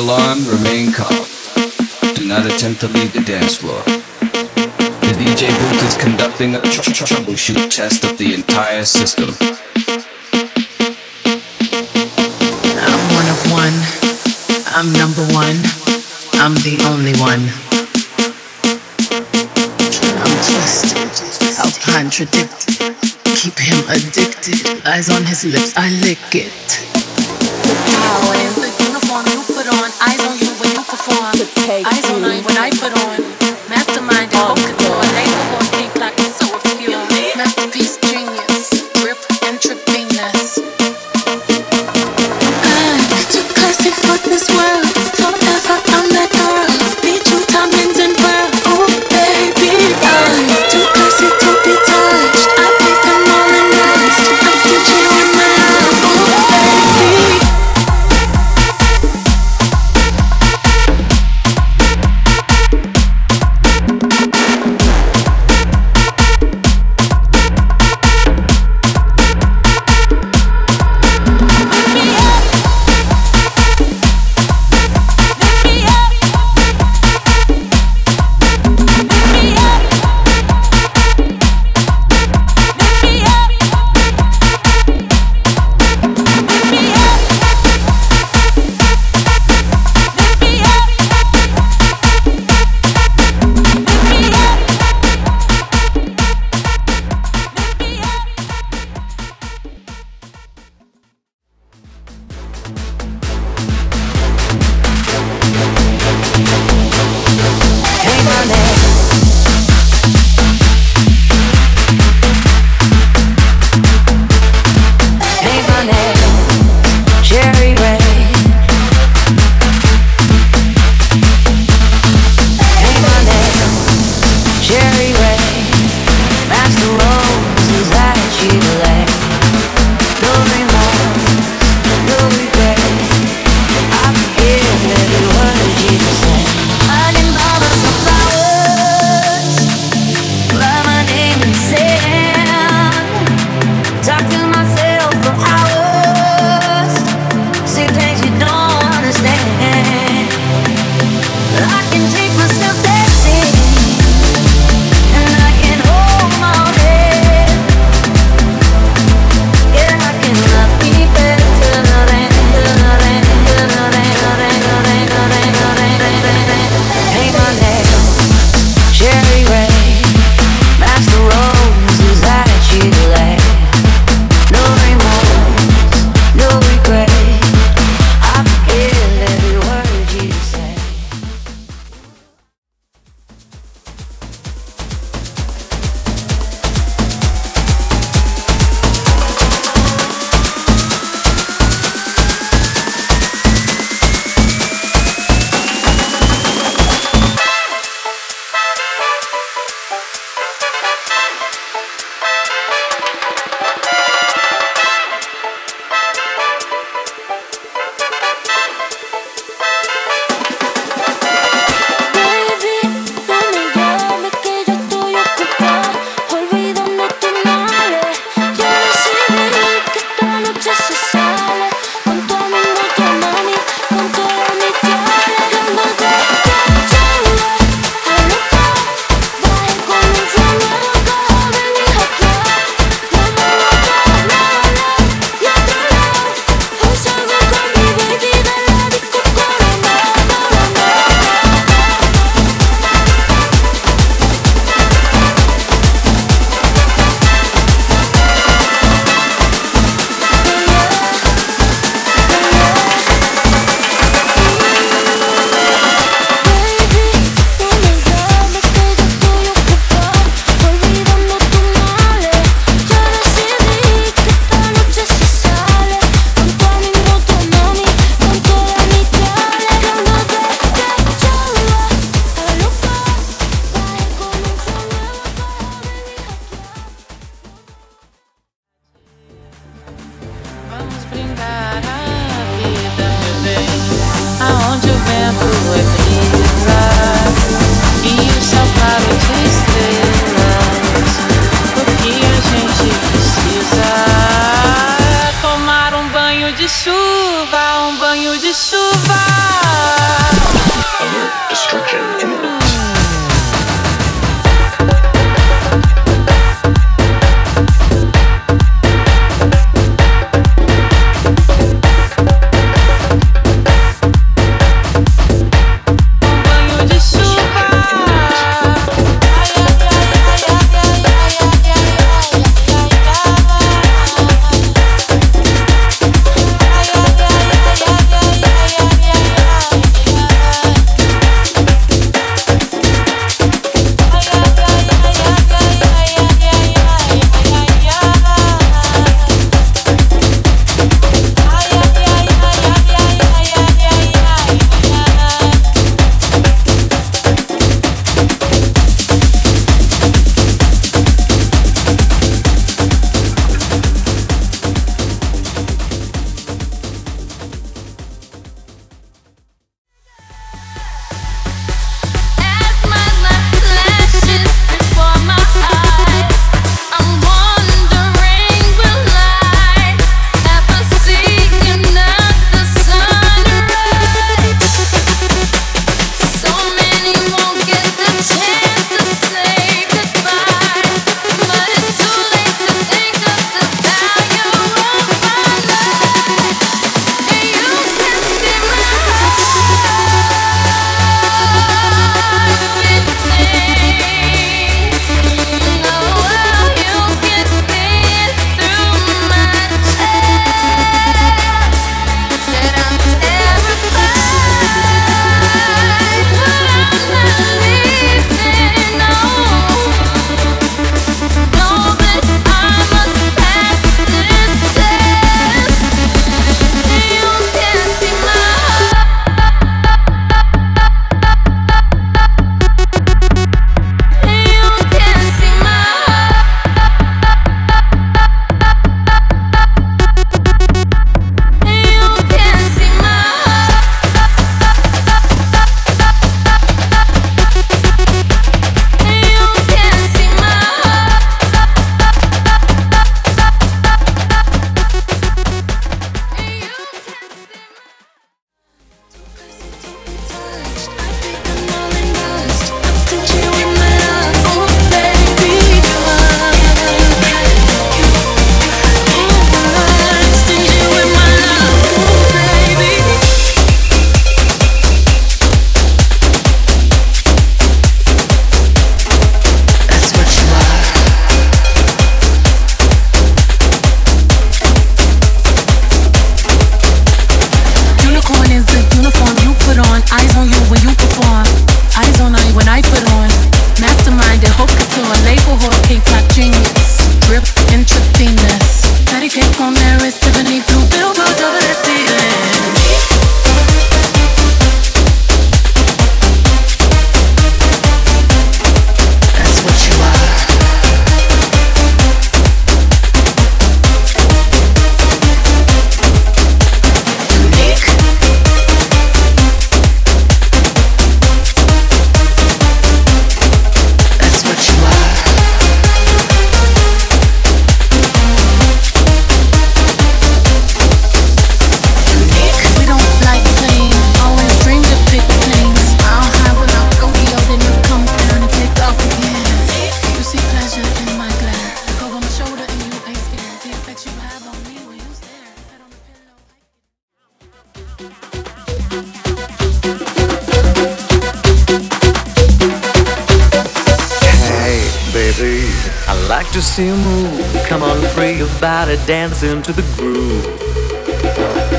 Alarmed, remain calm. Do not attempt to leave the dance floor. The DJ booth is conducting a tr- tr- troubleshoot test of the entire system. I'm one of one. I'm number one. I'm the only one. I'm twisted. I'll contradict. Keep him addicted. Eyes on his lips, I lick it. Ah. To the groove.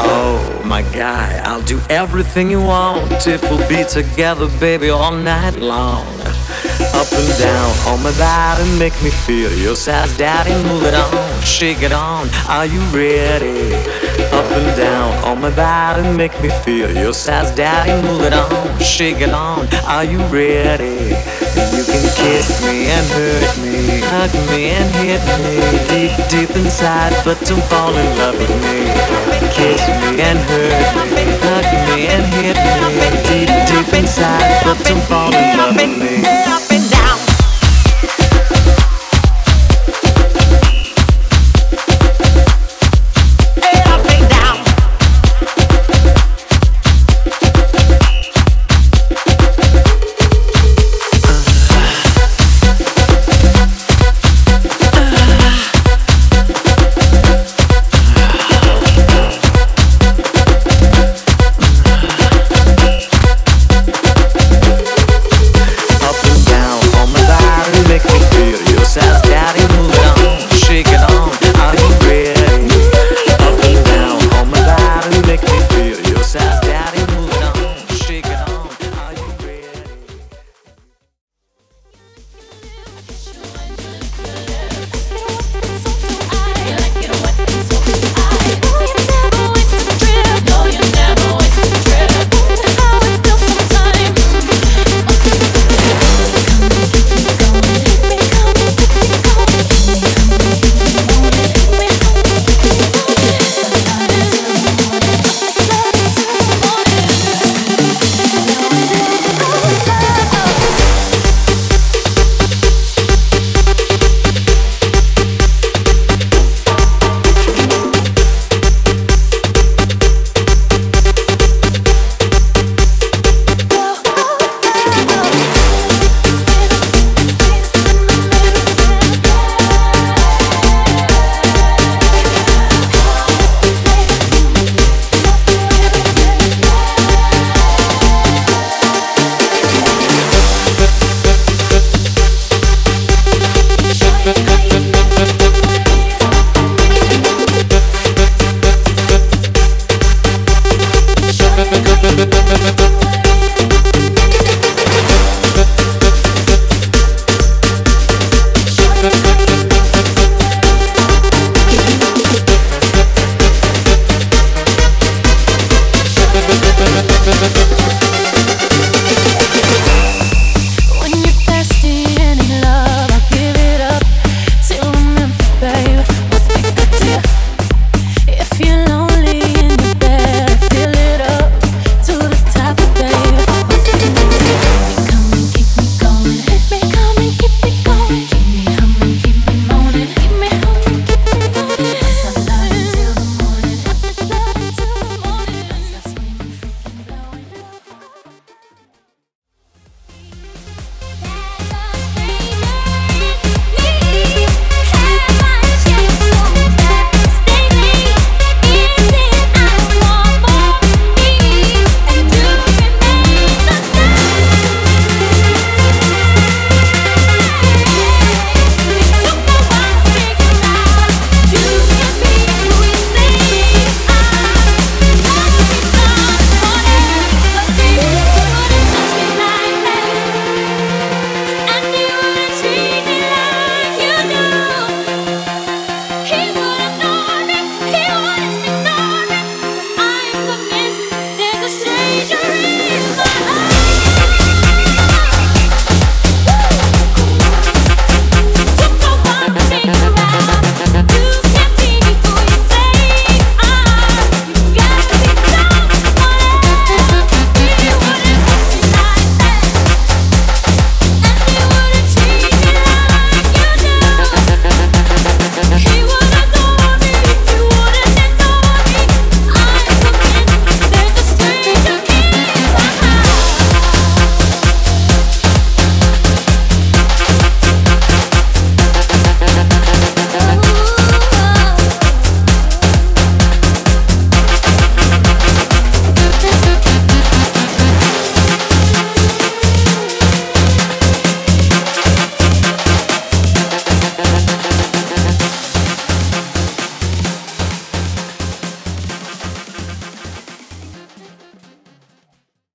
Oh, my guy, I'll do everything you want if we'll be together, baby, all night long. Up and down on my body, make me feel your size, daddy. Move it on, shake it on. Are you ready? Up and down on my body, make me feel your size, daddy. Move it on, shake it on. Are you ready? You can kiss me and hurt me, hug me and hit me deep, deep inside, but don't fall in love with me. Kiss me and hurt me, hug me and hit me deep, deep inside, but don't fall in love with me.